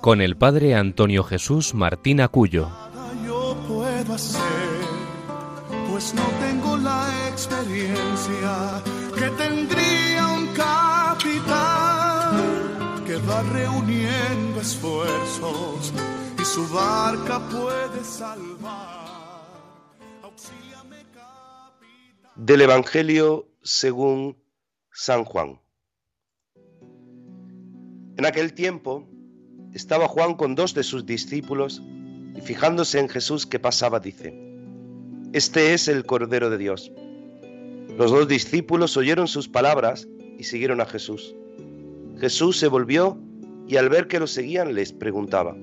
con el padre Antonio Jesús Martín Acuyo. Yo puedo hacer, pues no tengo la experiencia que tendría un capitán que va reuniendo esfuerzos y su barca puede salvar. Auxíliame, capitán. Del Evangelio según San Juan. En aquel tiempo estaba Juan con dos de sus discípulos y fijándose en Jesús que pasaba dice, Este es el Cordero de Dios. Los dos discípulos oyeron sus palabras y siguieron a Jesús. Jesús se volvió y al ver que lo seguían les preguntaba,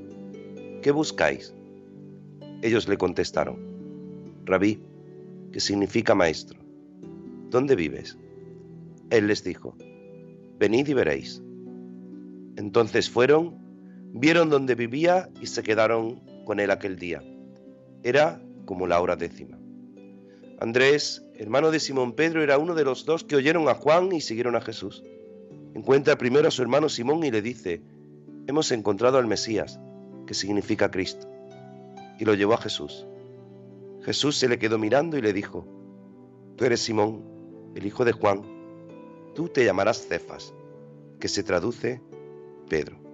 ¿qué buscáis? Ellos le contestaron, Rabí, que significa maestro, ¿dónde vives? Él les dijo, venid y veréis. Entonces fueron, vieron dónde vivía y se quedaron con él aquel día. Era como la hora décima. Andrés, hermano de Simón Pedro, era uno de los dos que oyeron a Juan y siguieron a Jesús. Encuentra primero a su hermano Simón y le dice, hemos encontrado al Mesías, que significa Cristo. Y lo llevó a Jesús. Jesús se le quedó mirando y le dijo, tú eres Simón, el hijo de Juan, tú te llamarás Cefas, que se traduce Pedro.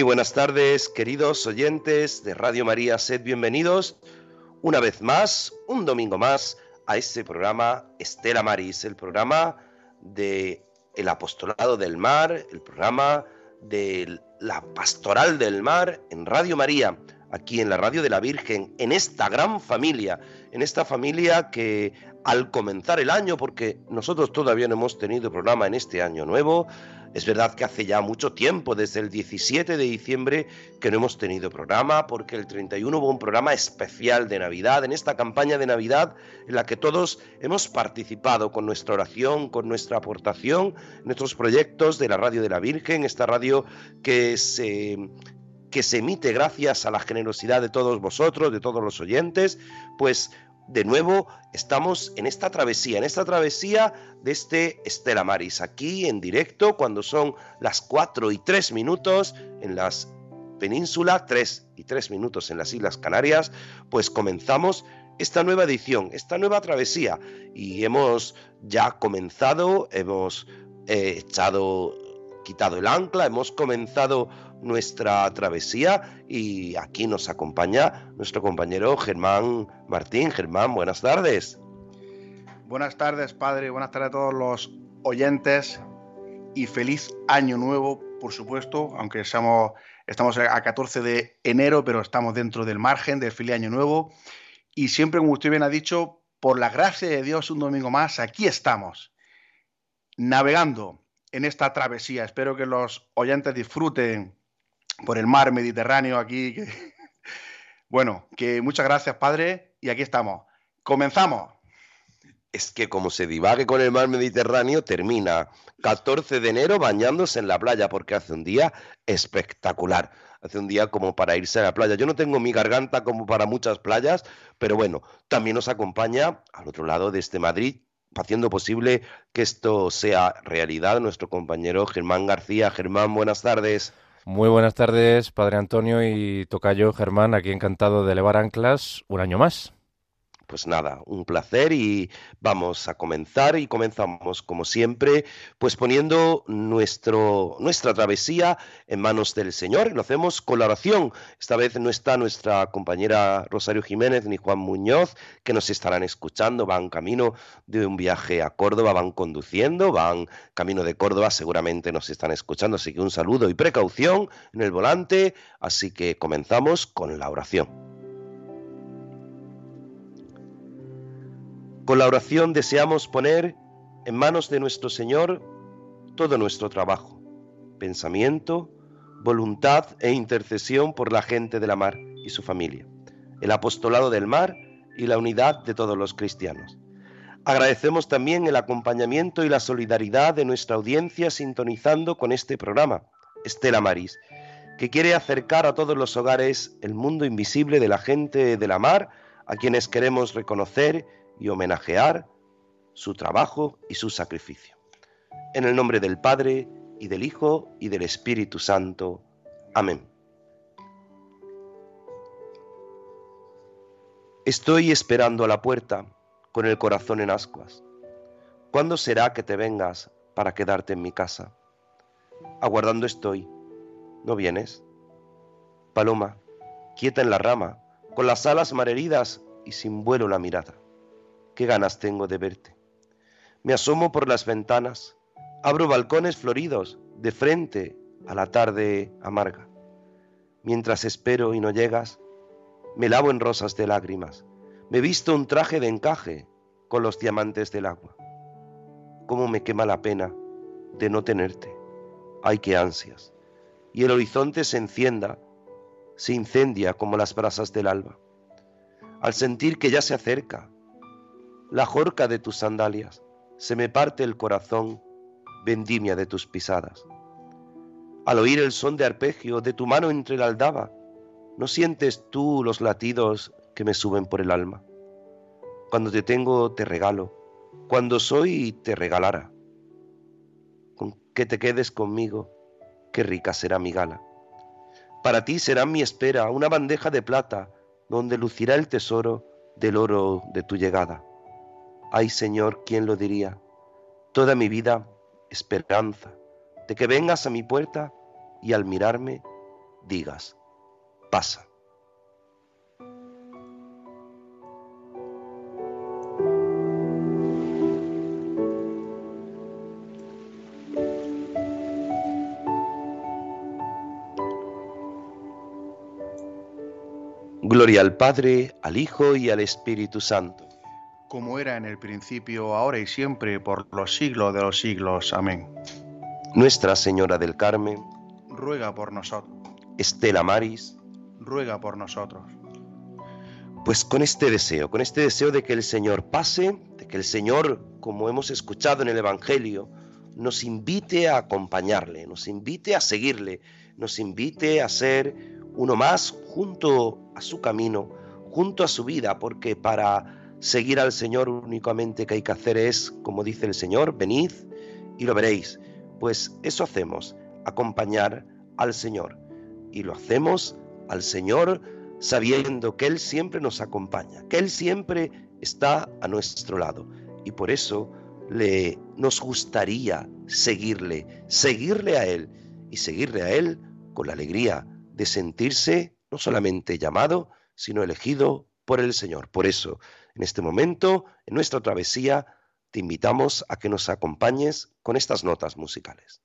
Muy buenas tardes, queridos oyentes de Radio María, sed bienvenidos una vez más, un domingo más, a este programa Estela Maris, el programa de el apostolado del mar, el programa de la pastoral del mar en Radio María, aquí en la Radio de la Virgen, en esta gran familia, en esta familia que al comenzar el año, porque nosotros todavía no hemos tenido programa en este año nuevo, es verdad que hace ya mucho tiempo, desde el 17 de diciembre, que no hemos tenido programa, porque el 31 hubo un programa especial de Navidad, en esta campaña de Navidad en la que todos hemos participado con nuestra oración, con nuestra aportación, nuestros proyectos de la Radio de la Virgen, esta radio que se que se emite gracias a la generosidad de todos vosotros, de todos los oyentes, pues de nuevo estamos en esta travesía, en esta travesía de este Estela Maris, aquí en directo cuando son las 4 y 3 minutos en las penínsulas, 3 y 3 minutos en las Islas Canarias, pues comenzamos esta nueva edición, esta nueva travesía. Y hemos ya comenzado, hemos eh, echado, quitado el ancla, hemos comenzado nuestra travesía y aquí nos acompaña nuestro compañero Germán Martín. Germán, buenas tardes. Buenas tardes, padre. Buenas tardes a todos los oyentes y feliz año nuevo, por supuesto, aunque estamos, estamos a 14 de enero, pero estamos dentro del margen del feliz año nuevo. Y siempre, como usted bien ha dicho, por la gracia de Dios, un domingo más, aquí estamos, navegando en esta travesía. Espero que los oyentes disfruten por el mar Mediterráneo aquí. Bueno, que muchas gracias, padre, y aquí estamos. Comenzamos. Es que como se divague con el mar Mediterráneo, termina 14 de enero bañándose en la playa, porque hace un día espectacular. Hace un día como para irse a la playa. Yo no tengo mi garganta como para muchas playas, pero bueno, también nos acompaña al otro lado de este Madrid, haciendo posible que esto sea realidad, nuestro compañero Germán García. Germán, buenas tardes. Muy buenas tardes, Padre Antonio y Tocayo Germán, aquí encantado de elevar anclas un año más. Pues nada, un placer y vamos a comenzar y comenzamos como siempre, pues poniendo nuestro, nuestra travesía en manos del Señor y lo hacemos con la oración. Esta vez no está nuestra compañera Rosario Jiménez ni Juan Muñoz, que nos estarán escuchando, van camino de un viaje a Córdoba, van conduciendo, van camino de Córdoba, seguramente nos están escuchando, así que un saludo y precaución en el volante, así que comenzamos con la oración. Con la oración deseamos poner en manos de nuestro Señor todo nuestro trabajo, pensamiento, voluntad e intercesión por la gente de la mar y su familia, el apostolado del mar y la unidad de todos los cristianos. Agradecemos también el acompañamiento y la solidaridad de nuestra audiencia sintonizando con este programa, Estela Maris, que quiere acercar a todos los hogares el mundo invisible de la gente de la mar, a quienes queremos reconocer y homenajear su trabajo y su sacrificio. En el nombre del Padre, y del Hijo, y del Espíritu Santo. Amén. Estoy esperando a la puerta con el corazón en ascuas. ¿Cuándo será que te vengas para quedarte en mi casa? Aguardando estoy. ¿No vienes? Paloma, quieta en la rama, con las alas marheridas y sin vuelo la mirada qué ganas tengo de verte. Me asomo por las ventanas, abro balcones floridos de frente a la tarde amarga. Mientras espero y no llegas, me lavo en rosas de lágrimas, me visto un traje de encaje con los diamantes del agua. Cómo me quema la pena de no tenerte. Ay, qué ansias. Y el horizonte se encienda, se incendia como las brasas del alba. Al sentir que ya se acerca, la jorca de tus sandalias, se me parte el corazón, vendimia de tus pisadas. Al oír el son de arpegio de tu mano entre la aldaba, ¿no sientes tú los latidos que me suben por el alma? Cuando te tengo, te regalo, cuando soy, te regalara. Con que te quedes conmigo, qué rica será mi gala. Para ti será mi espera una bandeja de plata, donde lucirá el tesoro del oro de tu llegada. Ay Señor, ¿quién lo diría? Toda mi vida esperanza de que vengas a mi puerta y al mirarme digas, pasa. Gloria al Padre, al Hijo y al Espíritu Santo como era en el principio, ahora y siempre, por los siglos de los siglos. Amén. Nuestra Señora del Carmen, ruega por nosotros. Estela Maris, ruega por nosotros. Pues con este deseo, con este deseo de que el Señor pase, de que el Señor, como hemos escuchado en el Evangelio, nos invite a acompañarle, nos invite a seguirle, nos invite a ser uno más junto a su camino, junto a su vida, porque para Seguir al Señor únicamente que hay que hacer es, como dice el Señor, venid y lo veréis. Pues eso hacemos, acompañar al Señor. Y lo hacemos al Señor sabiendo que Él siempre nos acompaña, que Él siempre está a nuestro lado. Y por eso le, nos gustaría seguirle, seguirle a Él y seguirle a Él con la alegría de sentirse no solamente llamado, sino elegido por el Señor. Por eso, en este momento, en nuestra travesía, te invitamos a que nos acompañes con estas notas musicales.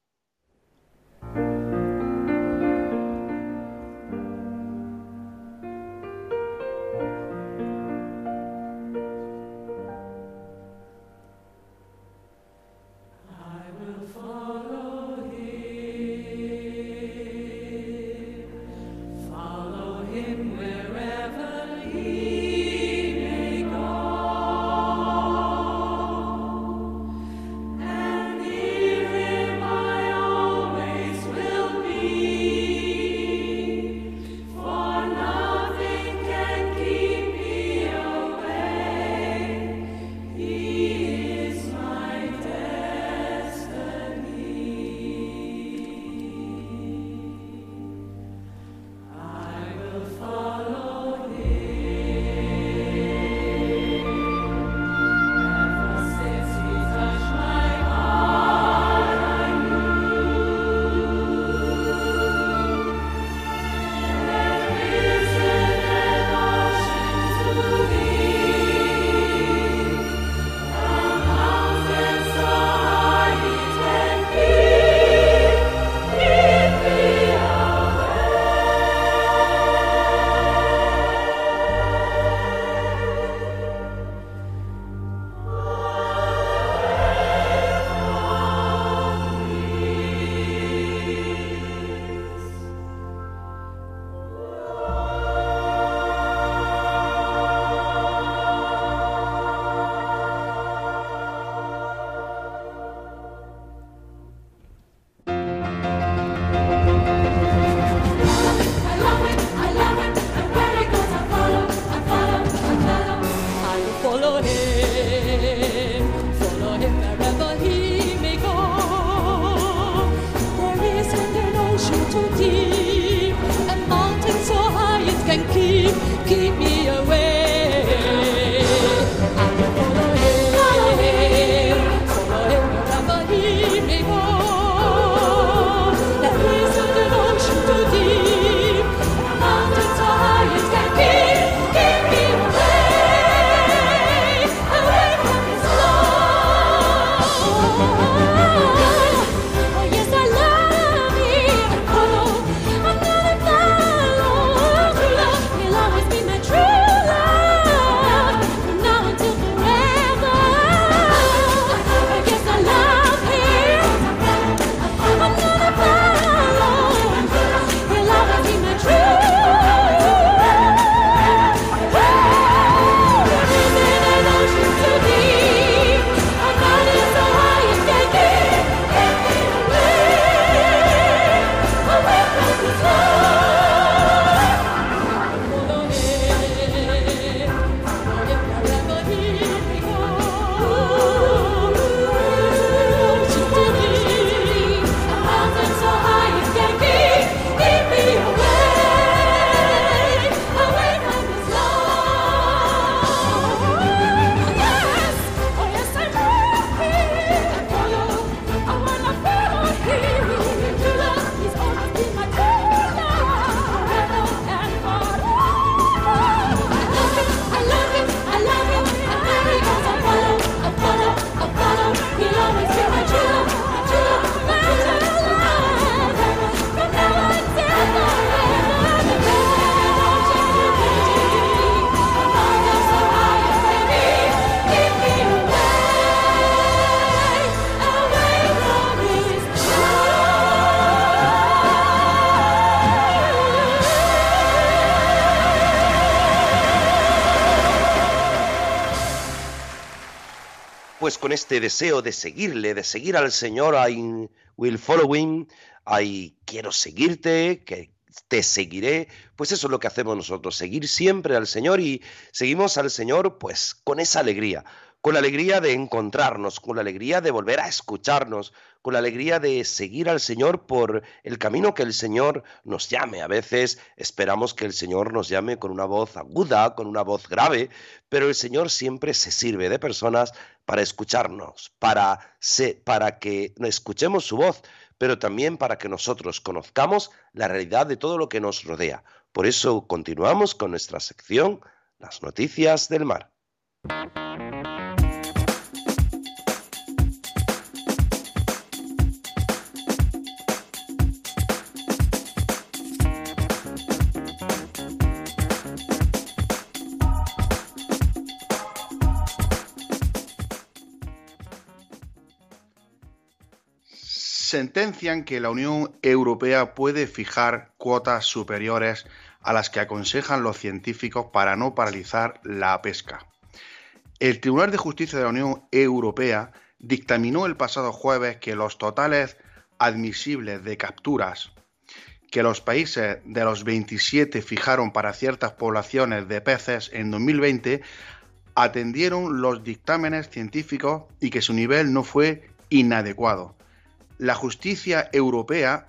Este deseo de seguirle, de seguir al Señor, I will following, I quiero seguirte, que te seguiré, pues eso es lo que hacemos nosotros, seguir siempre al Señor y seguimos al Señor pues con esa alegría, con la alegría de encontrarnos, con la alegría de volver a escucharnos, con la alegría de seguir al Señor por el camino que el Señor nos llame. A veces esperamos que el Señor nos llame con una voz aguda, con una voz grave, pero el Señor siempre se sirve de personas para escucharnos, para, para que escuchemos su voz, pero también para que nosotros conozcamos la realidad de todo lo que nos rodea. Por eso continuamos con nuestra sección, las noticias del mar. Sentencian que la Unión Europea puede fijar cuotas superiores a las que aconsejan los científicos para no paralizar la pesca. El Tribunal de Justicia de la Unión Europea dictaminó el pasado jueves que los totales admisibles de capturas que los países de los 27 fijaron para ciertas poblaciones de peces en 2020 atendieron los dictámenes científicos y que su nivel no fue inadecuado la justicia europea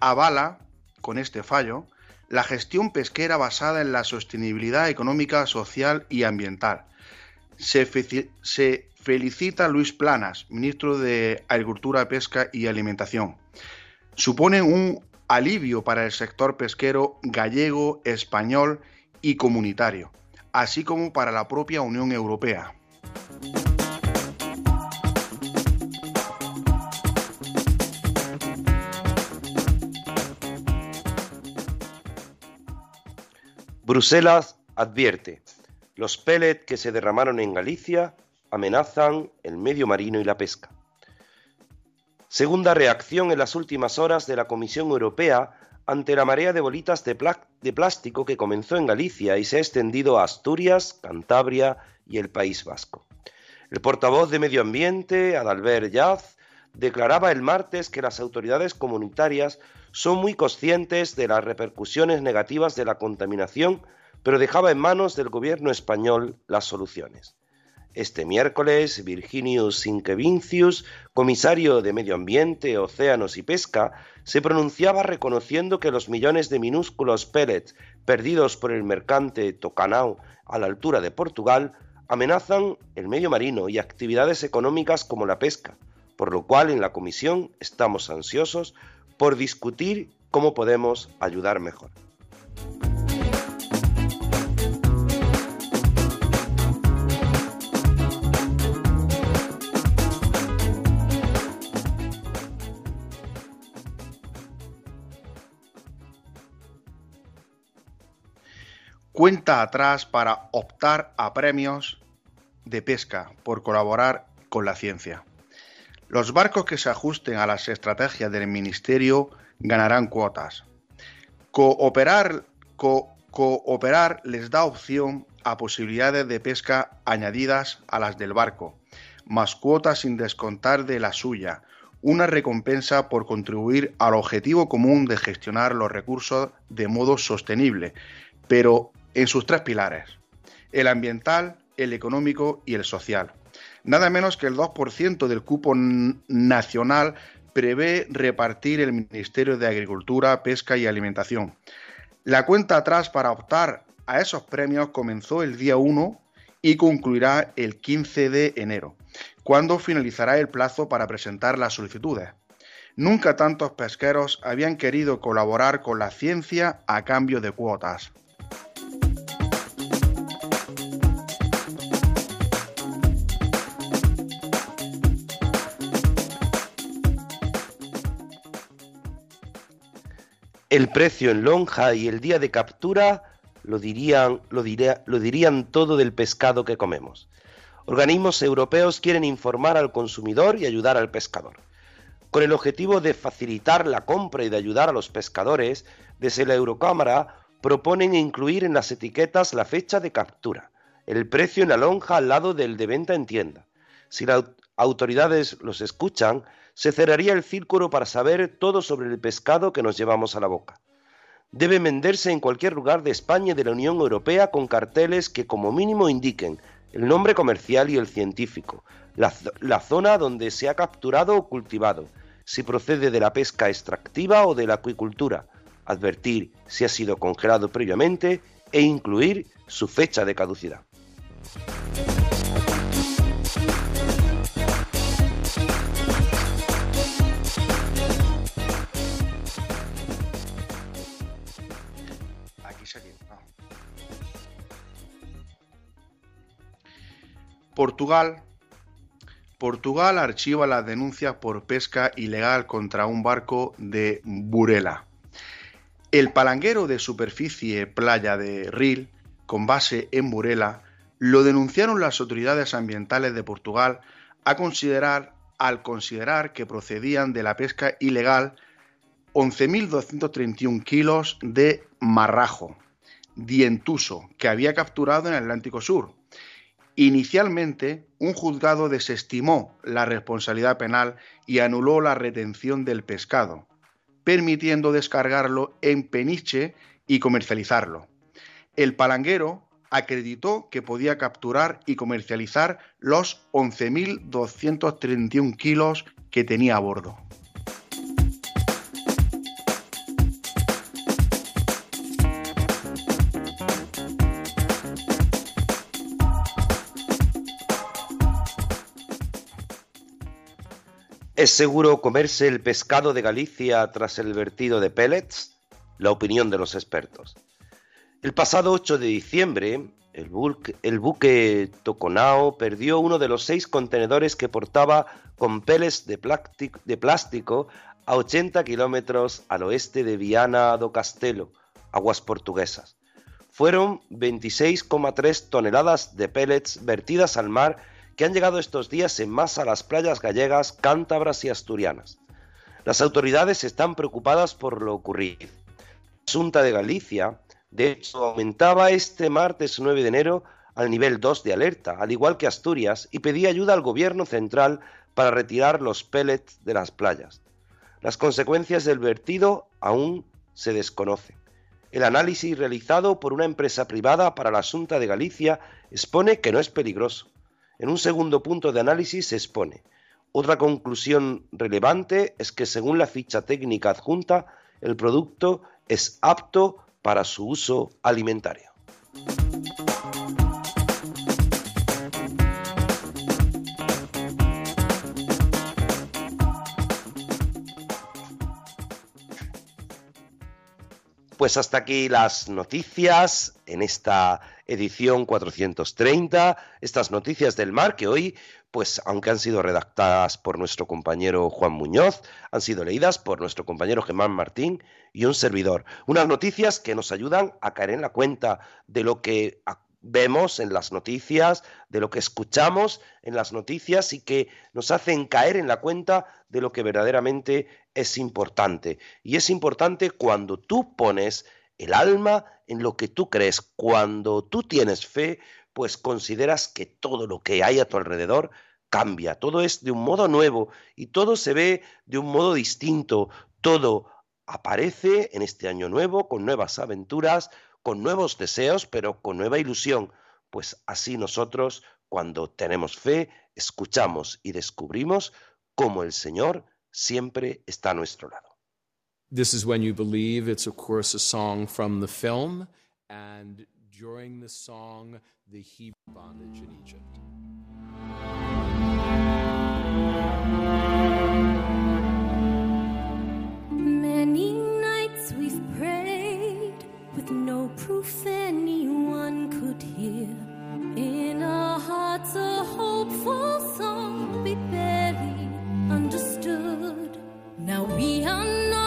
avala, con este fallo, la gestión pesquera basada en la sostenibilidad económica, social y ambiental. Se, felicita Luis Planas, ministro de Agricultura, Pesca y Alimentación. Supone un alivio para el sector pesquero gallego, español y comunitario, así como para la propia Unión Europea. Bruselas advierte, los pellets que se derramaron en Galicia amenazan el medio marino y la pesca. Segunda reacción en las últimas horas de la Comisión Europea ante la marea de bolitas de, plástico que comenzó en Galicia y se ha extendido a Asturias, Cantabria y el País Vasco. El portavoz de Medio Ambiente, Adalbert Yaz, declaraba el martes que las autoridades comunitarias son muy conscientes de las repercusiones negativas de la contaminación, pero dejaba en manos del gobierno español las soluciones. Este miércoles, Virginius Sinkevincius, comisario de Medio Ambiente, Océanos y Pesca, se pronunciaba reconociendo que los millones de minúsculos pellets perdidos por el mercante Tocanao a la altura de Portugal amenazan el medio marino y actividades económicas como la pesca, por lo cual en la comisión estamos ansiosos por discutir cómo podemos ayudar mejor. cuenta atrás para optar a premios de pesca por colaborar con la ciencia. Los barcos que se ajusten a las estrategias del Ministerio ganarán cuotas. Cooperar, les da opción a posibilidades de pesca añadidas a las del barco, más cuotas sin descontar de la suya, una recompensa por contribuir al objetivo común de gestionar los recursos de modo sostenible, pero en sus tres pilares, el ambiental, el económico y el social. Nada menos que el 2% del cupo nacional prevé repartir el Ministerio de Agricultura, Pesca y Alimentación. La cuenta atrás para optar a esos premios comenzó el día 1 y concluirá el 15 de enero, cuando finalizará el plazo para presentar las solicitudes. Nunca tantos pesqueros habían querido colaborar con la ciencia a cambio de cuotas. El precio en lonja y el día de captura lo dirían, todo del pescado que comemos. Organismos europeos quieren informar al consumidor y ayudar al pescador. Con el objetivo de facilitar la compra y de ayudar a los pescadores, desde la Eurocámara proponen incluir en las etiquetas la fecha de captura, el precio en la lonja al lado del de venta en tienda. Si las autoridades los escuchan, se cerraría el círculo para saber todo sobre el pescado que nos llevamos a la boca. Debe venderse en cualquier lugar de España y de la Unión Europea con carteles que como mínimo indiquen el nombre comercial y el científico, la, la zona donde se ha capturado o cultivado, si procede de la pesca extractiva o de la acuicultura, advertir si ha sido congelado previamente e incluir su fecha de caducidad. Portugal. Portugal archiva las denuncias por pesca ilegal contra un barco de Burela. El palanguero de superficie playa de Ril, con base en Burela, lo denunciaron las autoridades ambientales de Portugal al considerar que procedían de la pesca ilegal 11.231 kilos de marrajo dientuso que había capturado en el Atlántico Sur Inicialmente, un juzgado desestimó la responsabilidad penal y anuló la retención del pescado, permitiendo descargarlo en peniche y comercializarlo. El palanguero acreditó que podía capturar y comercializar los 11.231 kilos que tenía a bordo. ¿Es seguro comerse el pescado de Galicia tras el vertido de pellets? La opinión de los expertos. El pasado 8 de diciembre, el, buque, Toconao perdió uno de los seis contenedores que portaba con pellets de, plástico a 80 kilómetros al oeste de Viana do Castelo, aguas portuguesas. Fueron 26,3 toneladas de pellets vertidas al mar que han llegado estos días en masa a las playas gallegas, cántabras y asturianas. Las autoridades están preocupadas por lo ocurrido. La Junta de Galicia, de hecho, aumentaba este martes 9 de enero al nivel 2 de alerta, al igual que Asturias, y pedía ayuda al gobierno central para retirar los pellets de las playas. Las consecuencias del vertido aún se desconocen. El análisis realizado por una empresa privada para la Junta de Galicia expone que no es peligroso En un segundo punto de análisis se expone. Otra conclusión relevante es que según la ficha técnica adjunta, el producto es apto para su uso alimentario. Pues hasta aquí las noticias en esta edición 430, estas noticias del mar que hoy, pues aunque han sido redactadas por nuestro compañero Juan Muñoz, han sido leídas por nuestro compañero Germán Martín y un servidor. Unas noticias que nos ayudan a caer en la cuenta de lo que vemos en las noticias, de lo que escuchamos en las noticias y que nos hacen caer en la cuenta de lo que verdaderamente es importante. Y es importante cuando tú pones el alma en lo que tú crees, cuando tú tienes fe, pues consideras que todo lo que hay a tu alrededor cambia, todo es de un modo nuevo y todo se ve de un modo distinto, todo aparece en este año nuevo con nuevas aventuras, con nuevos deseos, pero con nueva ilusión, pues así nosotros, cuando tenemos fe, escuchamos y descubrimos cómo el Señor siempre está a nuestro lado. This is when you believe. It's of course a song from the film, and during the song, the Hebrew bondage in Egypt. Many nights we've prayed with no proof anyone could hear. In our hearts, a hopeful song we barely understood. Now we are not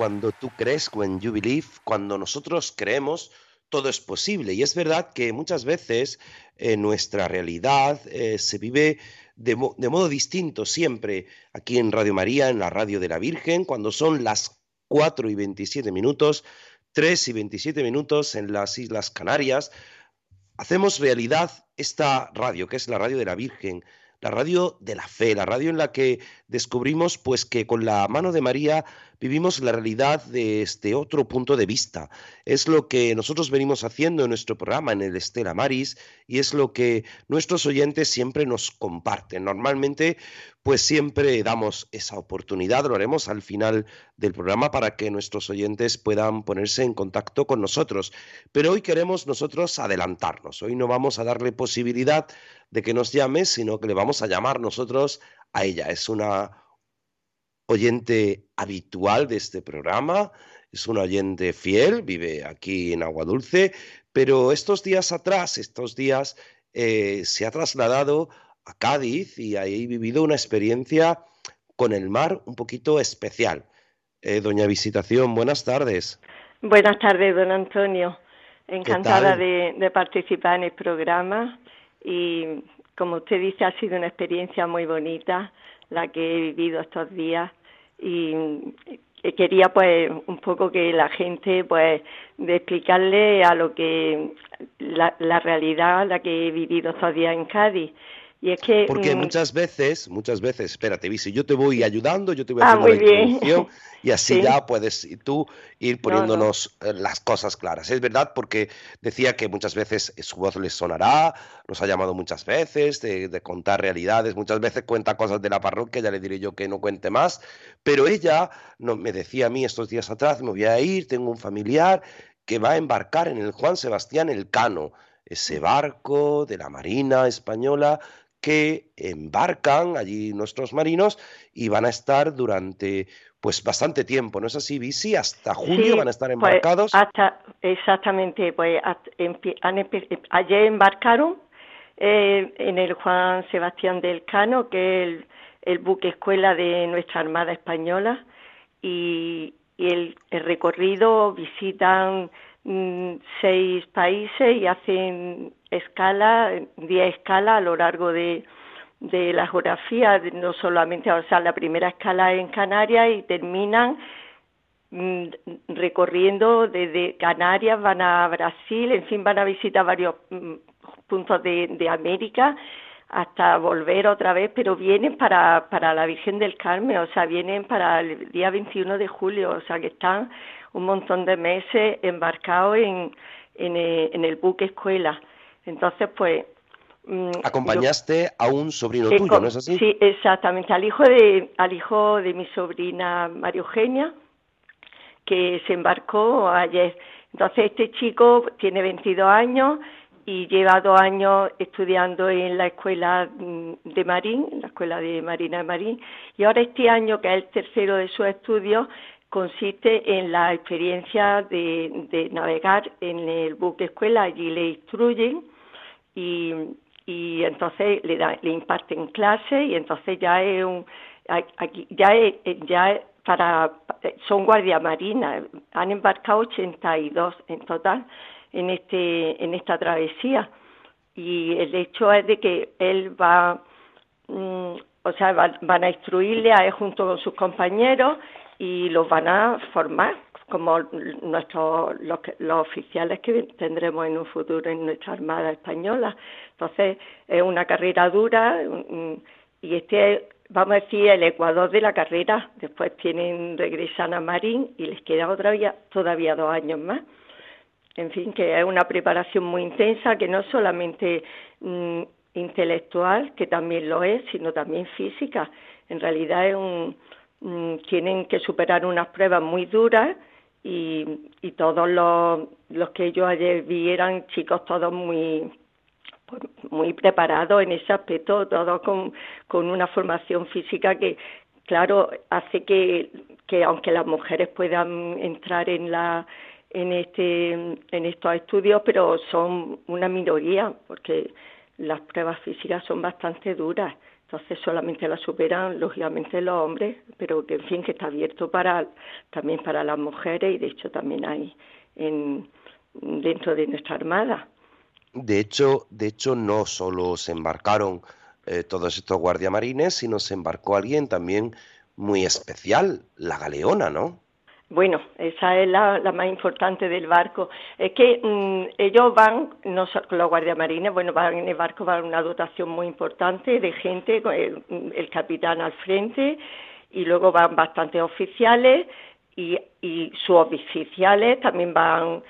cuando tú crees, when you believe, cuando nosotros creemos, todo es posible. Y es verdad que muchas veces en nuestra realidad eh, se vive de modo distinto siempre aquí en Radio María, en la radio de la Virgen, cuando son las 4 y 27 minutos, 3 y 27 minutos en las Islas Canarias, hacemos realidad esta radio, que es la radio de la Virgen, la radio de la fe, la radio en la que descubrimos pues que con la mano de María vivimos la realidad desde otro punto de vista. Es lo que nosotros venimos haciendo en nuestro programa en el Estela Maris y es lo que nuestros oyentes siempre nos comparten. Normalmente pues siempre damos esa oportunidad, lo haremos al final del programa para que nuestros oyentes puedan ponerse en contacto con nosotros. Pero hoy queremos nosotros adelantarnos. Hoy no vamos a darle posibilidad de que nos llame, sino que le vamos a llamar nosotros a ella. Es una oyente habitual de este programa, es una oyente fiel, vive aquí en Agua Dulce, pero estos días atrás, estos días, eh, se ha trasladado a Cádiz y ahí ha vivido una experiencia con el mar un poquito especial. Eh, doña Visitación, buenas tardes. Buenas tardes, don Antonio. Encantada de participar en el programa y, como usted dice, ha sido una experiencia muy bonita la que he vivido estos días y quería pues un poco que la gente pues de explicarle a lo que la, la realidad la que he vivido estos días en Cádiz y es que Porque mm, muchas veces, muchas veces, espérate, Visi, yo te voy ayudando, yo te voy Ah, haciendo muy la introducción y así Sí. ya puedes tú ir no. poniéndonos eh, las cosas claras. Es verdad porque decía que muchas veces su voz les sonará, nos ha llamado muchas veces de, de contar realidades, muchas veces cuenta cosas de la parroquia, ya le diré yo que no cuente más, pero ella no, me decía a mí estos días atrás, me voy a ir, tengo un familiar que va a embarcar en el Juan Sebastián Elcano, ese barco de la Marina española que embarcan allí nuestros marinos y van a estar durante pues bastante tiempo, ¿no es así, Visi? Hasta julio Sí, van a estar pues, embarcados. hasta, exactamente, pues ayer embarcaron eh, en el Juan Sebastián del Cano, que es el, el buque escuela de nuestra Armada Española, y, y el, el recorrido visitan seis países y hacen escala, diez escalas a lo largo de, de la geografía, no solamente, o sea, la primera escala es en Canarias y terminan mm, recorriendo desde Canarias, van a Brasil, en fin, van a visitar varios mm, puntos de, de América hasta volver otra vez, pero vienen para, para la Virgen del Carmen, o sea, vienen para el día 21 de julio, o sea, que están un montón de meses embarcados en, en, eh, en el buque escuela. Entonces, pues... mm, yo- Acompañaste a un sobrino eh, tuyo, ¿no es así? Sí, exactamente, al hijo de al hijo de mi sobrina María Eugenia, que se embarcó ayer. Entonces este chico tiene 22 años y lleva dos años estudiando en la escuela mm, de Marín, la escuela de Marina de Marín, y ahora este año, que es el tercero de sus estudios, consiste en la experiencia de, de navegar en el buque escuela, allí le instruyen y, y entonces le, da, le imparten clases y entonces ya es un aquí ya es, ya es para son guardia marina. Han embarcado 82 en total en este en esta travesía. Y el hecho es de que él va mm, o sea va- van a instruirle a él junto con sus compañeros y los van a formar como nuestros los, los oficiales que tendremos en un futuro en nuestra armada española. Entonces es una carrera dura mm, y este es, vamos a decir el ecuador de la carrera. Después tienen regresan a Marín y les queda otra vía- todavía dos años más. En fin, que es una preparación muy intensa, que no solamente mm, intelectual, que también lo es, sino también física. En realidad es un, mm, tienen que superar unas pruebas muy duras y, todos los, los que yo ayer vi eran chicos todos muy pues, muy preparados en ese aspecto, todos con, con una formación física que, claro, hace que, que aunque las mujeres puedan entrar en la en este en estos estudios, pero son una minoría porque las pruebas físicas son bastante duras. Entonces solamente las superan lógicamente los hombres, pero que en fin que está abierto para también para las mujeres y de hecho también hay en, dentro de nuestra armada. De hecho, de hecho no solo se embarcaron eh, todos estos guardiamarines, sino se embarcó alguien también muy especial, la galeona, ¿no? Bueno, esa es la, la más importante del barco. Es que mm, ellos van, no so- los guardiamarines, bueno, van en el barco, van una dotación muy importante de gente, el, el capitán al frente, y luego van bastantes oficiales y, y suboficiales, también van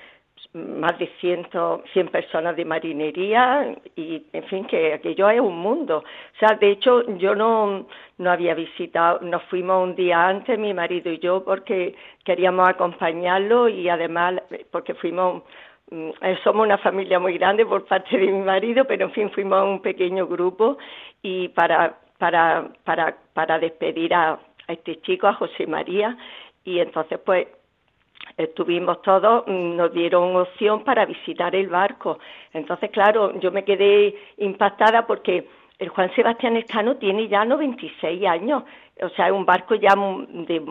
más de 100, 100 personas de marinería y, en fin, que aquello es un mundo. O sea, de hecho, yo no, no había visitado, nos fuimos un día antes, mi marido y yo, porque queríamos acompañarlo y además porque fuimos, mm, somos una familia muy grande por parte de mi marido, pero en fin, fuimos un pequeño grupo y para, para, para, para despedir a, a este chico, a José María, y entonces pues estuvimos todos, mm, nos dieron opción para visitar el barco. Entonces, claro, yo me quedé impactada porque el Juan Sebastián Escano tiene ya 96 años, o sea, es un barco ya de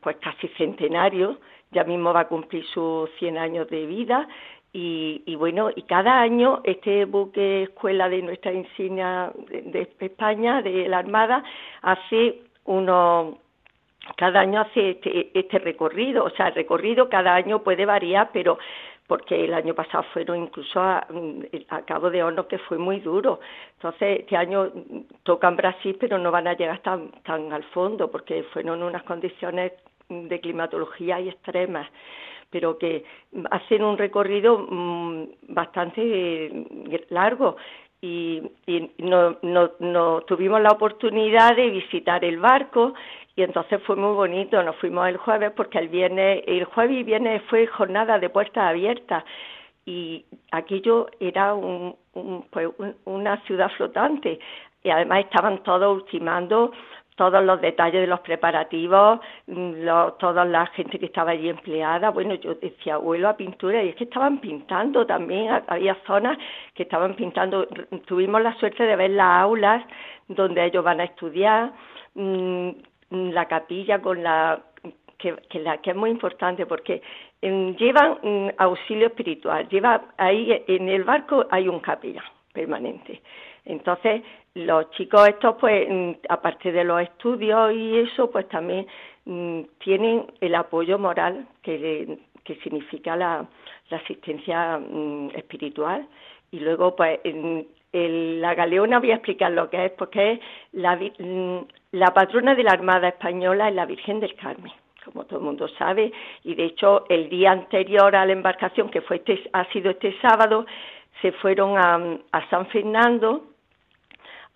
pues casi centenario, ya mismo va a cumplir sus 100 años de vida. Y, y bueno, y cada año este buque escuela de nuestra insignia de, de España, de la Armada, hace unos cada año hace este, este recorrido, o sea, el recorrido cada año puede variar, pero porque el año pasado fueron incluso a, a Cabo de Hornos que fue muy duro. Entonces, este año tocan Brasil, pero no van a llegar tan, tan al fondo porque fueron unas condiciones de climatología y extremas pero que hacen un recorrido mmm, bastante eh, largo y, y no, no, no, tuvimos la oportunidad de visitar el barco y entonces fue muy bonito, nos fuimos el jueves porque el viernes, el jueves y viernes fue jornada de puertas abiertas. Y aquello era un, un, pues un, una ciudad flotante. Y además estaban todos ultimando todos los detalles de los preparativos, lo, toda la gente que estaba allí empleada, bueno, yo decía, vuelo a pintura, y es que estaban pintando también, había zonas que estaban pintando, tuvimos la suerte de ver las aulas donde ellos van a estudiar, mmm, la capilla con la que, la, que es muy importante porque eh, llevan um, auxilio espiritual, lleva ahí en el barco hay un capellán permanente. Entonces, los chicos estos, pues, aparte de los estudios y eso, pues también mmm, tienen el apoyo moral que, que significa la, asistencia mmm, espiritual. Y luego, pues, en, la galeona voy a explicar lo que es, porque es la, patrona de la Armada Española es la Virgen del Carmen como todo el mundo sabe, y de hecho el día anterior a la embarcación, que fue este, ha sido este sábado, se fueron a San Fernando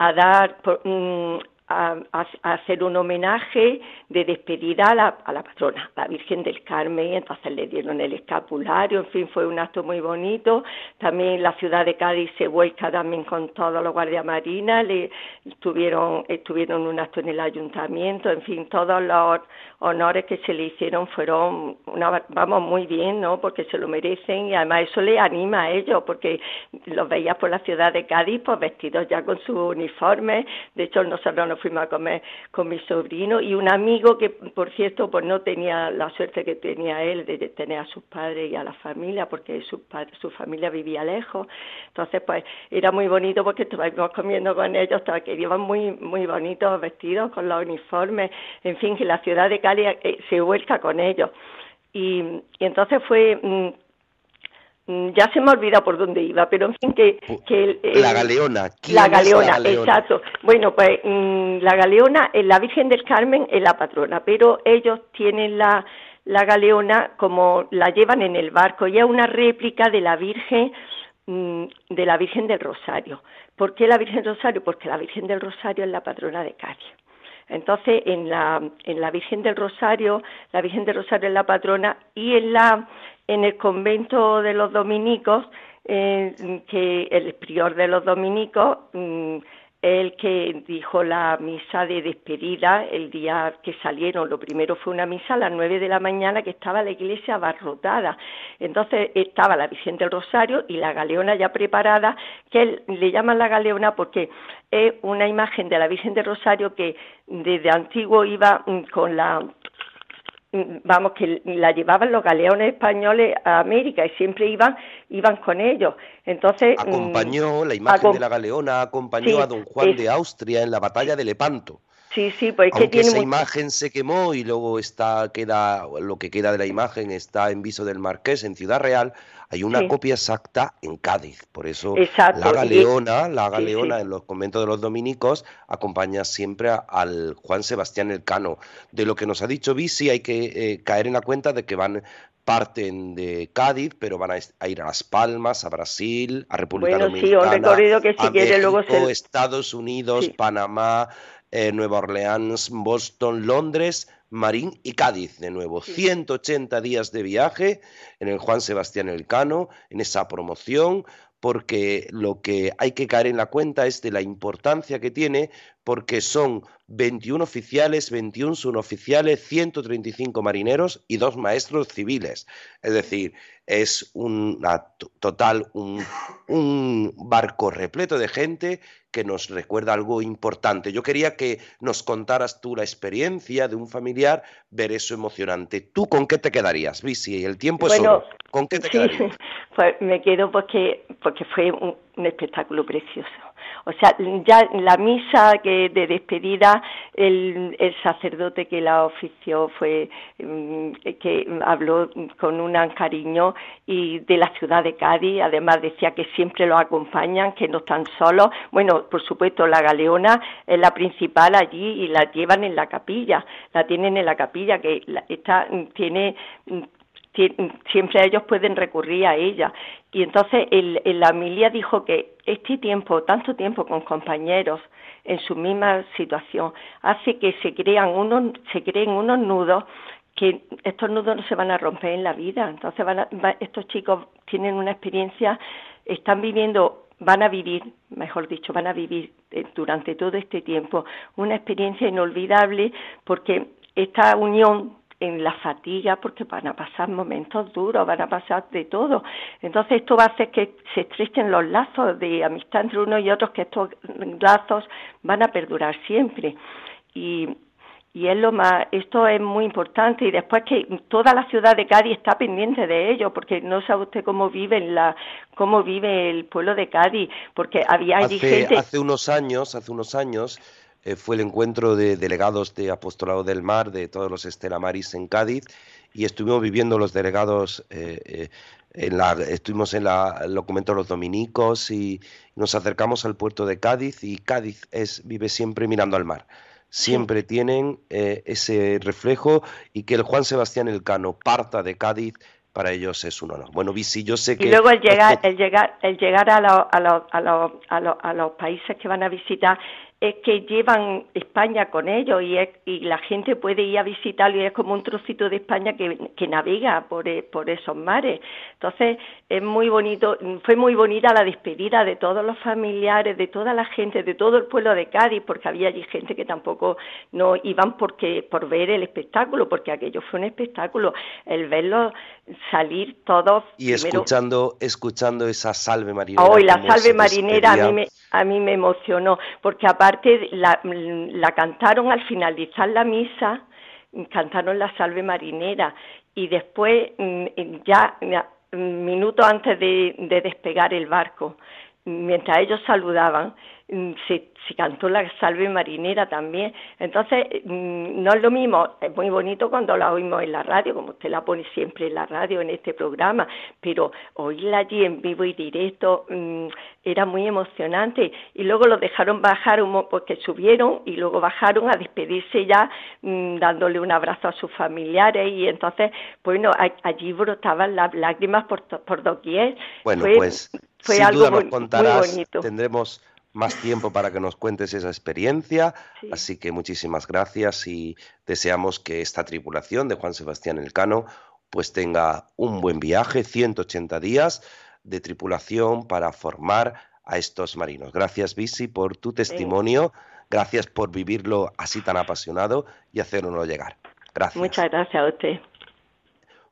a dar um, a, hacer un homenaje de despedida a la, a la patrona, la Virgen del Carmen, y entonces le dieron el escapulario, en fin, fue un acto muy bonito. También la ciudad de Cádiz se vuelca también con todos los guardias marinas, le estuvieron, estuvieron un acto en el ayuntamiento, en fin, todos los honores que se le hicieron fueron, una, vamos, muy bien, ¿no? Porque se lo merecen y además eso le anima a ellos, porque los veías por la ciudad de Cádiz, pues vestidos ya con su uniforme. De hecho, nosotros nos fuimos a comer con mi sobrino y un amigo que, por cierto, pues no tenía la suerte que tenía él de tener a sus padres y a la familia, porque su, su familia vivía lejos. Entonces, pues era muy bonito porque estuvimos comiendo con ellos, que iban muy, muy bonitos vestidos con los uniformes. En fin, que la ciudad de Cali eh, se vuelca con ellos. Y, entonces fue mmm, ya se me olvida por dónde iba, pero en fin que... que el, el, la galeona. La galeona, la galeona, exacto. Bueno, pues mmm, la galeona, la Virgen del Carmen es la patrona, pero ellos tienen la, la galeona como la llevan en el barco y es una réplica de la Virgen mmm, de la Virgen del Rosario. ¿Por qué la Virgen del Rosario? Porque la Virgen del Rosario es la patrona de Cádiz. Entonces, en la, en la Virgen del Rosario, la Virgen del Rosario es la patrona y en, la, en el convento de los dominicos, eh, que el prior de los dominicos, mm, el que dijo la misa de despedida el día que salieron. Lo primero fue una misa a las nueve de la mañana que estaba la iglesia abarrotada. Entonces estaba la Virgen del Rosario y la galeona ya preparada, que le llaman la galeona porque es una imagen de la Virgen del Rosario que desde antiguo iba mm, con la vamos que la llevaban los galeones españoles a América y siempre iban iban con ellos. Entonces mm, acompañó la imagen acom- de la galeona acompañó Sí, a don Juan es- de Austria en la batalla de Lepanto. Sí sí pues es que aunque tiene esa mucho- imagen se quemó y luego está queda lo que queda de la imagen está en Viso del Marqués en Ciudad Real hay una Sí. copia exacta en Cádiz por eso Exacto, la y- galeona la galeona sí. en los conventos de los dominicos acompaña siempre a- al Juan Sebastián Elcano de lo que nos ha dicho Bisi hay que eh, caer en la cuenta de que van parten de Cádiz, pero van a, ir a Las Palmas, a Brasil, a República Bueno, sí, Dominicana, un recorrido que si a quiere luego se- Estados Unidos, Sí. Panamá, eh, Nueva Orleans, Boston, Londres, Marín y Cádiz de nuevo. 180 días de viaje en el Juan Sebastián Elcano, en esa promoción, porque lo que hay que caer en la cuenta es de la importancia que tiene, porque son 21 oficiales, 21 suboficiales, 135 marineros y dos maestros civiles. Es decir, es una to- total, un, un barco repleto de gente que nos recuerda algo importante. Yo quería que nos contaras tú la experiencia de un familiar, ver eso emocionante. ¿Tú con qué te quedarías, Visi? El tiempo es Bueno, oro. ¿Con qué te sí, quedarías? pues me quedo porque porque fue un, un espectáculo precioso. O sea, ya la misa que de despedida, el, el sacerdote que la ofició fue mm, que habló con un cariño y de la ciudad de Cádiz, además decía que siempre los acompañan, que no están solos. Bueno, por supuesto, la galeona es la principal allí y la llevan en la capilla, la tienen en la capilla que la- está tiene mm, siempre ellos pueden recurrir a ella. Y entonces el, el- la Emilia dijo que este tiempo, tanto tiempo con compañeros en su misma situación, hace que se crean unos, se creen unos nudos que estos nudos no se van a romper en la vida. Entonces van a- estos chicos tienen una experiencia, están viviendo, van a vivir, mejor dicho, van a vivir eh, durante todo este tiempo una experiencia inolvidable porque esta unión en la fatiga porque van a pasar momentos duros, van a pasar de todo. Entonces esto va a hacer que se estrechen los lazos de amistad entre unos y otros, que estos lazos van a perdurar siempre. Y, y es lo más, esto es muy importante y después que toda la ciudad de Cádiz está pendiente de ello, porque no sabe usted cómo vive en la, cómo vive el pueblo de Cádiz, porque había allí Hace, gente. hace unos años, hace unos años, eh, fue el encuentro de delegados de Apostolado del Mar, de todos los Estela Maris en Cádiz, y estuvimos viviendo los delegados, eh, eh, en la, estuvimos en la, lo comentó los dominicos y nos acercamos al puerto de Cádiz y Cádiz es, vive siempre mirando al mar. Siempre tienen eh, ese reflejo y que el Juan Sebastián Elcano parta de Cádiz para ellos es un honor. Bueno, Visi, yo sé que... Y luego el llegar, el llegar, el llegar a, los- a, los- a, los- a los países que van a visitar es que llevan España con ellos y, es- y la gente puede ir a visitarlo y es como un trocito de España que, que navega por, e- por esos mares. Entonces es muy bonito, fue muy bonita la despedida de todos los familiares, de toda la gente, de todo el pueblo de Cádiz, porque había allí gente que tampoco no iban porque por ver el espectáculo, porque aquello fue un espectáculo, el verlos salir todos Y primero- escuchando, escuchando esa salve marinera. Oh, y la salve marinera a mí, me, a mí me emocionó, porque aparte la, cantaron al finalizar la misa, cantaron la salve marinera y después mm, ya mm, minutos antes de, de despegar el barco, mientras ellos saludaban, se, se cantó la salve marinera también. Entonces, mm, no es lo mismo, es muy bonito cuando la oímos en la radio, como usted la pone siempre en la radio, en este programa, pero oírla allí en vivo y directo mm, era muy emocionante. Y luego los dejaron bajar, un porque subieron y luego bajaron a despedirse ya, mm, dándole un abrazo a sus familiares. Y entonces, bueno, a- allí brotaban las lágrimas por, por doquier. Bueno, Fue- pues fue sin algo duda nos muy contarás, bonito. tendremos más tiempo para que nos cuentes esa experiencia, Sí. así que muchísimas gracias y deseamos que esta tripulación de Juan Sebastián Elcano pues tenga un buen viaje, 180 días de tripulación para formar a estos marinos. Gracias, Bisi, por tu testimonio. Gracias por vivirlo así tan apasionado y hacernoslo llegar. Gracias. Muchas gracias a usted.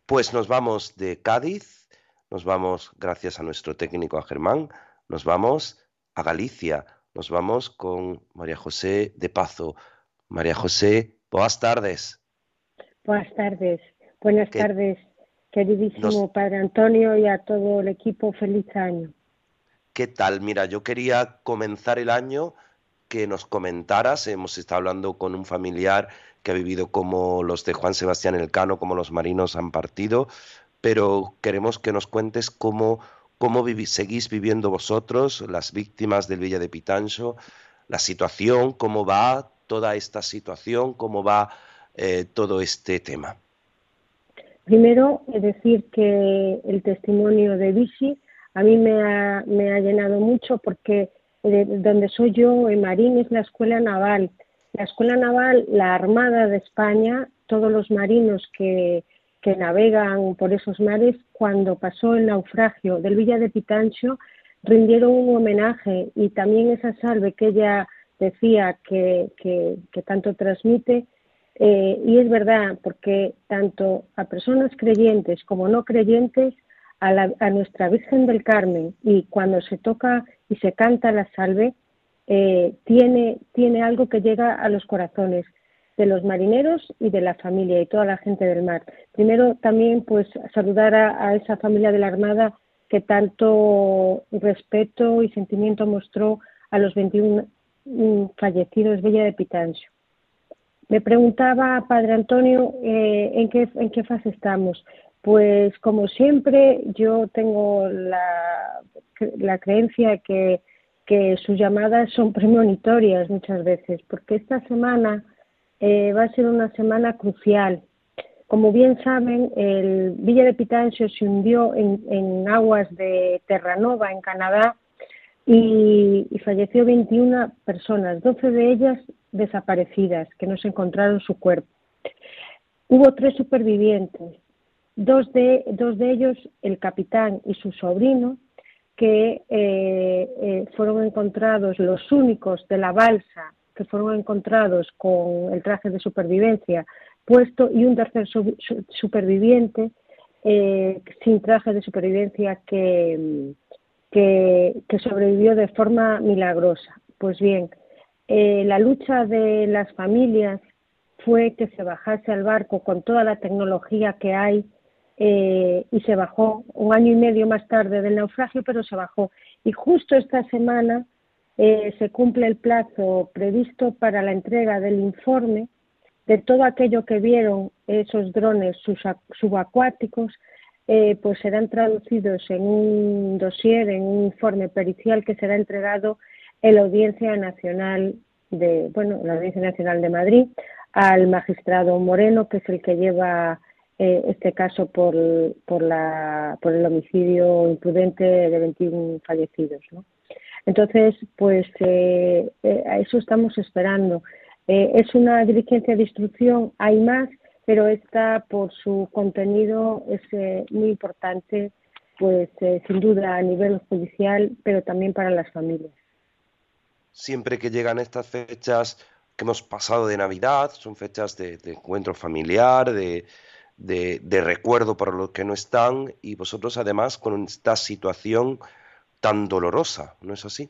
Pues nos vamos de Cádiz, nos vamos, gracias a nuestro técnico, a Germán, nos vamos a Galicia, nos vamos con María José de Pazo. María José, buenas tardes. Buenas tardes. Buenas ¿Qué- tardes, queridísimo Nos- Padre Antonio y a todo el equipo. Feliz año. ¿Qué tal? Mira, yo quería comenzar el año que nos comentaras. Hemos estado hablando con un familiar que ha vivido como los de Juan Sebastián Elcano, como los marinos han partido, pero queremos que nos cuentes cómo, cómo seguís viviendo vosotros, las víctimas del Villa de Pitancho, la situación, cómo va toda esta situación, cómo va eh, todo este tema. Primero, he decir que el testimonio de Vichy a mí me ha, llenado mucho porque de donde soy yo, en Marín, es la escuela naval. La escuela naval, la Armada de España, todos los marinos que, que navegan por esos mares, cuando pasó el naufragio del Villa de Pitancho, rindieron un homenaje y también esa salve que ella decía que, que, tanto transmite, eh, y es verdad, porque tanto a personas creyentes como no creyentes, a nuestra Virgen del Carmen, y cuando se toca y se canta la salve, eh, tiene, tiene algo que llega a los corazones de los marineros y de la familia y toda la gente del mar. Primero también pues saludar a, esa familia de la Armada que tanto respeto y sentimiento mostró a los 21 mm, fallecidos Villa de Pitancho. Me preguntaba, Padre Antonio, eh, ¿en, qué, ¿en qué fase estamos? Pues como siempre, yo tengo la, la creencia que, que sus llamadas son premonitorias muchas veces, porque esta semana eh, va a ser una semana crucial. Como bien saben, el Villa de Pitancho se hundió en, aguas de Terranova, en Canadá, y, y falleció 21 personas, 12 de ellas desaparecidas, que no se encontraron su cuerpo. Hubo tres supervivientes, dos de, dos de ellos, el capitán y su sobrino, que eh, eh, fueron encontrados los únicos de la balsa que fueron encontrados con el traje de supervivencia puesto y un tercer su- su- superviviente eh, sin traje de supervivencia que, que, que sobrevivió de forma milagrosa. Pues bien, eh, la lucha de las familias fue que se bajase al barco con toda la tecnología que hay eh, y se bajó un año y medio más tarde del naufragio, pero se bajó. Y justo esta semana eh, se cumple el plazo previsto para la entrega del informe de todo aquello que vieron esos drones subacuáticos, eh, pues serán traducidos en un dossier, en un informe pericial que será entregado en la Audiencia Nacional de, bueno, la Audiencia Nacional de Madrid al magistrado Moreno, que es el que lleva eh, este caso por, por, la, por el homicidio imprudente de 21 fallecidos. ¿no? Entonces, pues eh, eh, a eso estamos esperando. Eh, es una diligencia de instrucción, hay más, pero esta por su contenido es eh, muy importante, pues sin duda a nivel judicial, pero también para las familias. Siempre que llegan estas fechas que hemos pasado de Navidad, son fechas de, encuentro familiar, de, de recuerdo para los que no están, y vosotros además con esta situación tan dolorosa, ¿no es así?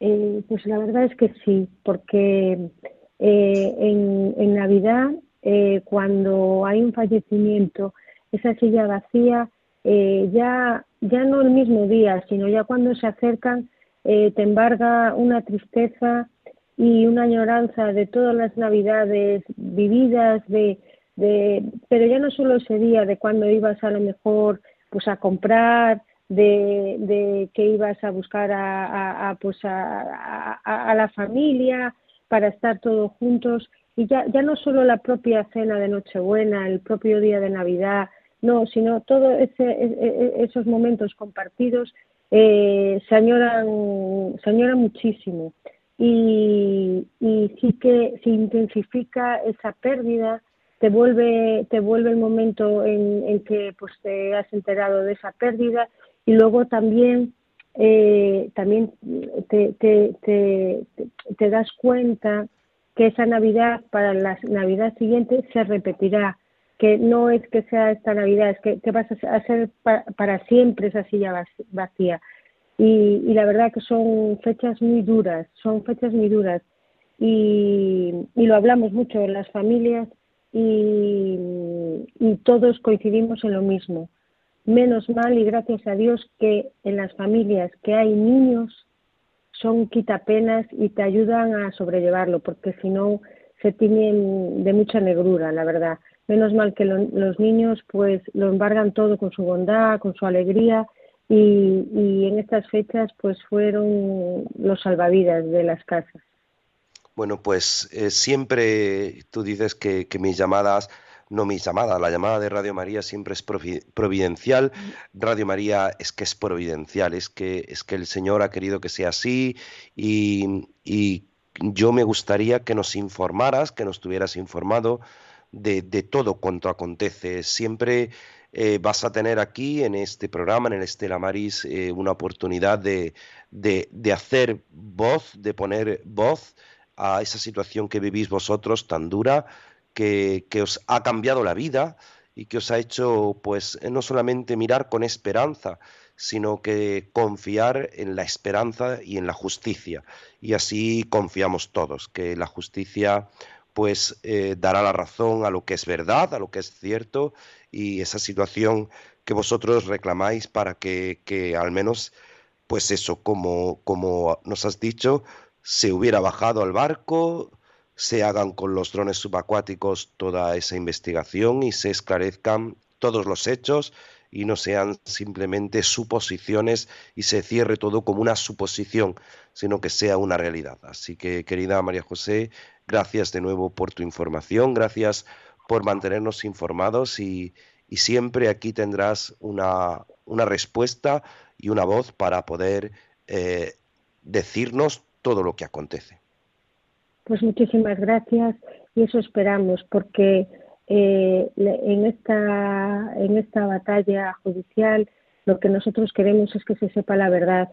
Eh, pues la verdad es que sí, porque eh, en, en Navidad, eh, cuando hay un fallecimiento, esa silla vacía, ya, ya no el mismo día, sino ya cuando se acercan, te embarga una tristeza y una añoranza de todas las Navidades vividas, de, de, pero ya no solo ese día, de cuando ibas a lo mejor pues a comprar, de, de que ibas a buscar a, a, a, pues a, a, la familia para estar todos juntos. Y ya, ya no solo la propia cena de Nochebuena, el propio día de Navidad, no, sino todos ese, e- e- esos momentos compartidos eh, se, añoran, se añoran muchísimo. Y, y sí que se intensifica esa pérdida, te vuelve, te vuelve el momento en, en que pues te has enterado de esa pérdida y luego también eh, también te, te, te, te das cuenta que esa Navidad para la Navidad siguiente se repetirá, que no es que sea esta Navidad, es que, que vas a hacer pa- para siempre esa silla vac- vacía. Y, y la verdad que son fechas muy duras, son fechas muy duras. Y, y lo hablamos mucho en las familias y todos coincidimos en lo mismo. Menos mal y gracias a Dios que en las familias que hay niños son quitapenas y te ayudan a sobrellevarlo, porque si no se tienen de mucha negrura, la verdad. Menos mal que lo- los niños pues lo embargan todo con su bondad, con su alegría y, y en estas fechas pues fueron los salvavidas de las casas. Bueno, pues eh, siempre tú dices que mis llamadas, no mis llamadas, la llamada de Radio María siempre es provi- providencial. Radio María es que es providencial, es que, es que el Señor ha querido que sea así y, y yo me gustaría que nos informaras, que nos tuvieras informado de, de todo cuanto acontece. Siempre eh, vas a tener aquí en este programa, en el Estela Maris, eh, una oportunidad de, de, de hacer voz, de poner voz a esa situación que vivís vosotros tan dura, que, os ha cambiado la vida y que os ha hecho, pues, no solamente mirar con esperanza, sino que confiar en la esperanza y en la justicia. Y así confiamos todos, que la justicia pues eh, dará la razón a lo que es verdad, a lo que es cierto, y esa situación que vosotros reclamáis para que, que al menos, pues eso, como, como nos has dicho, se hubiera bajado al barco, se hagan con los drones subacuáticos toda esa investigación y se esclarezcan todos los hechos y no sean simplemente suposiciones y se cierre todo como una suposición, sino que sea una realidad. Así que, querida María José, gracias de nuevo por tu información, gracias por mantenernos informados y, y siempre aquí tendrás una, una, respuesta y una voz para poder eh, decirnos todo lo que acontece. Pues muchísimas gracias y eso esperamos porque eh, en, esta, en esta batalla judicial lo que nosotros queremos es que se sepa la verdad.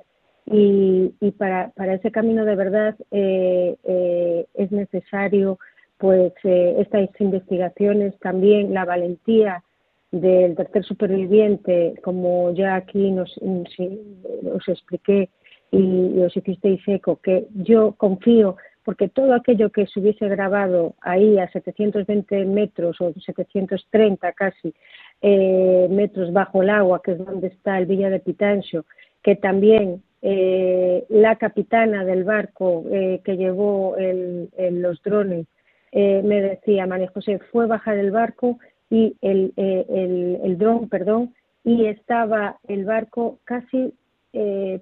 Y, para, para, ese camino de verdad eh, eh, es necesario pues eh, estas investigaciones también la valentía del tercer superviviente como ya aquí nos, os expliqué y os hicisteis eco que yo confío porque todo aquello que se hubiese grabado ahí a 720 metros o 730 casi eh, metros bajo el agua, que es donde está el Villa de Pitancho, que también eh, la capitana del barco eh, que llevó el, los drones eh, me decía, María José, fue bajar el barco y el, eh, el, el dron, perdón, y estaba el barco casi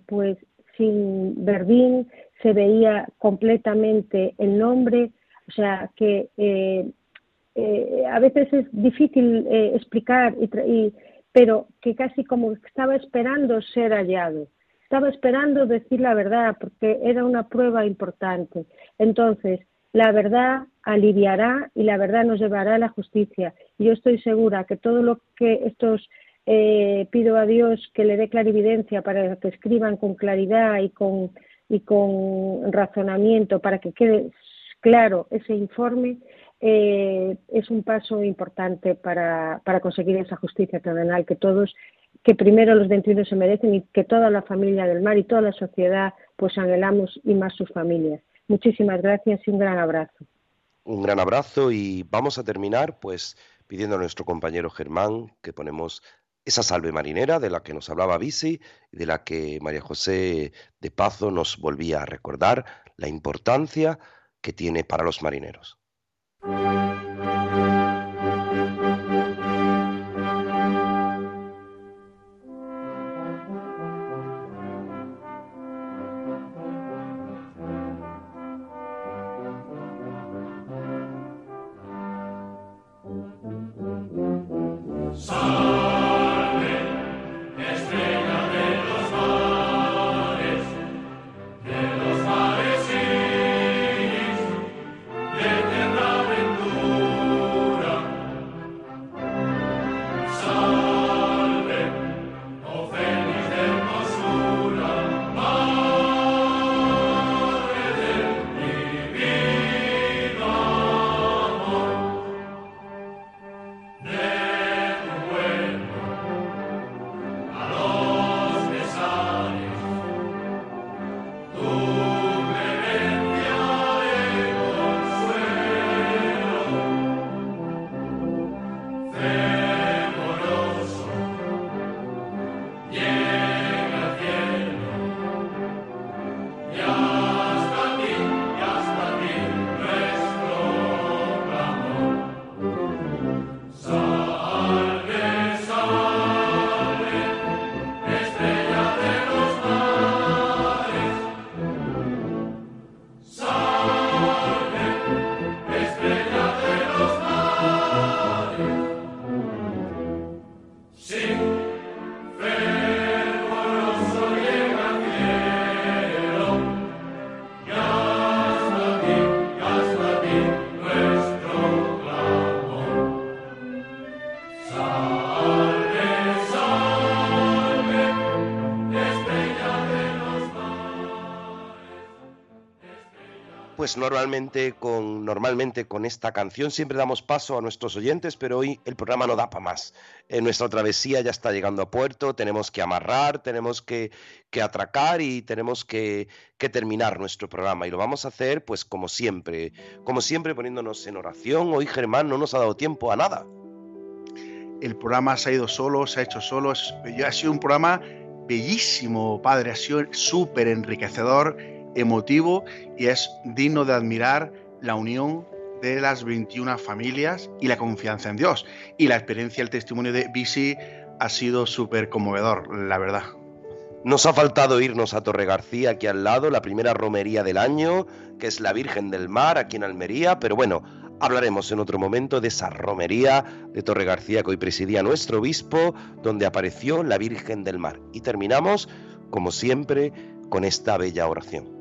pues sin verdín, se veía completamente el nombre, o sea que eh, eh, a veces es difícil eh, explicar, y, y, pero que casi como estaba esperando ser hallado, estaba esperando decir la verdad porque era una prueba importante. Entonces, la verdad aliviará y la verdad nos llevará a la justicia. Y yo estoy segura que todo lo que estos pido a Dios que le dé clarividencia para que escriban con claridad y con, y con razonamiento para que quede claro ese informe, eh, es un paso importante para, para, conseguir esa justicia terrenal que todos, que primero los 21 se merecen y que toda la familia del mar y toda la sociedad pues anhelamos y más sus familias. Muchísimas gracias y un gran abrazo. Un gran abrazo y vamos a terminar pues pidiendo a nuestro compañero Germán que ponemos esa salve marinera de la que nos hablaba Bisi y de la que María José de Pazo nos volvía a recordar la importancia que tiene para los marineros. Pues normalmente con, normalmente con esta canción siempre damos paso a nuestros oyentes, pero hoy el programa no da para más. Eh, nuestra travesía ya está llegando a puerto, tenemos que amarrar, tenemos que, que atracar y tenemos que, que terminar nuestro programa. Y lo vamos a hacer pues como siempre, como siempre poniéndonos en oración. Hoy Germán no nos ha dado tiempo a nada. El programa se ha ido solo, se ha hecho solo. Ha sido un programa bellísimo, padre. Ha sido súper enriquecedor, emotivo y es digno de admirar la unión de las 21 familias y la confianza en Dios. Y la experiencia, el testimonio de Bisi ha sido súper conmovedor, la verdad. Nos ha faltado irnos a Torre García, aquí al lado, la primera romería del año, que es la Virgen del Mar, aquí en Almería, pero bueno, hablaremos en otro momento de esa romería de Torre García que hoy presidía nuestro obispo, donde apareció la Virgen del Mar. Y terminamos, como siempre, con esta bella oración.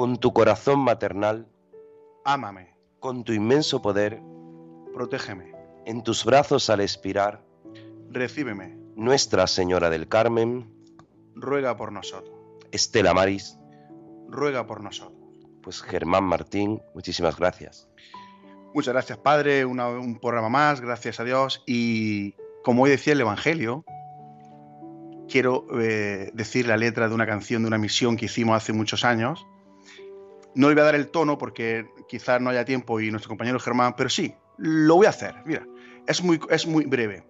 con tu corazón maternal, ámame, con tu inmenso poder, protégeme, en tus brazos al expirar, recíbeme, Nuestra Señora del Carmen, ruega por nosotros, Estela Maris, ruega por nosotros. pues Germán Martín, muchísimas gracias. Muchas gracias, Padre. Una- un programa más, gracias a Dios. Y como hoy decía el Evangelio, quiero eh, decir la letra de una canción de una misión que hicimos hace muchos años. No le voy a dar el tono porque quizás no haya tiempo y nuestro compañero Germán, pero sí, lo voy a hacer. Mira, es muy, es muy breve.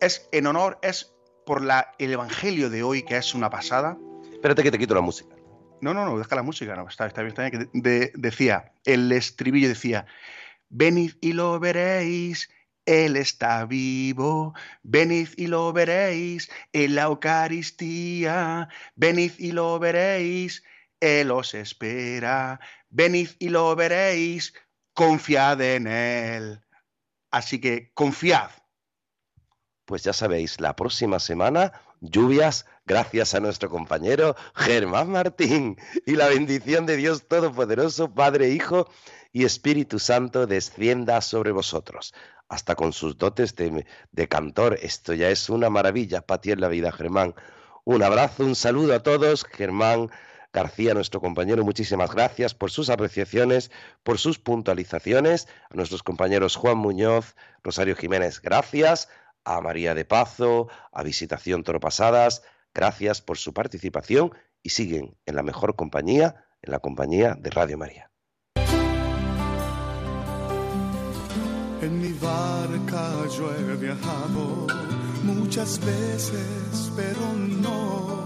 Es en honor, es por la, el Evangelio de hoy, que es una pasada. Espérate que te quito la música. No, no, no, deja la música, no, está, está bien, está bien. que de- decía, el estribillo decía, venid y lo veréis, Él está vivo, venid y lo veréis en la Eucaristía, venid y lo veréis, Él os espera, venid y lo veréis, confiad en Él. Así que confiad. Pues ya sabéis, la próxima semana, lluvias, gracias a nuestro compañero Germán Martín. Y la bendición de Dios Todopoderoso, Padre, Hijo y Espíritu Santo, descienda sobre vosotros. Hasta con sus dotes de, cantor. Esto ya es una maravilla para ti en la vida, Germán. Un abrazo, un saludo a todos. Germán García, nuestro compañero, muchísimas gracias por sus apreciaciones, por sus puntualizaciones. A nuestros compañeros Juan Muñoz, Rosario Jiménez, gracias a María de Pazo, a Visitación Toro Pasadas. Gracias por su participación y siguen en la mejor compañía, en la compañía de Radio María. En mi barca yo he viajado muchas veces, pero no,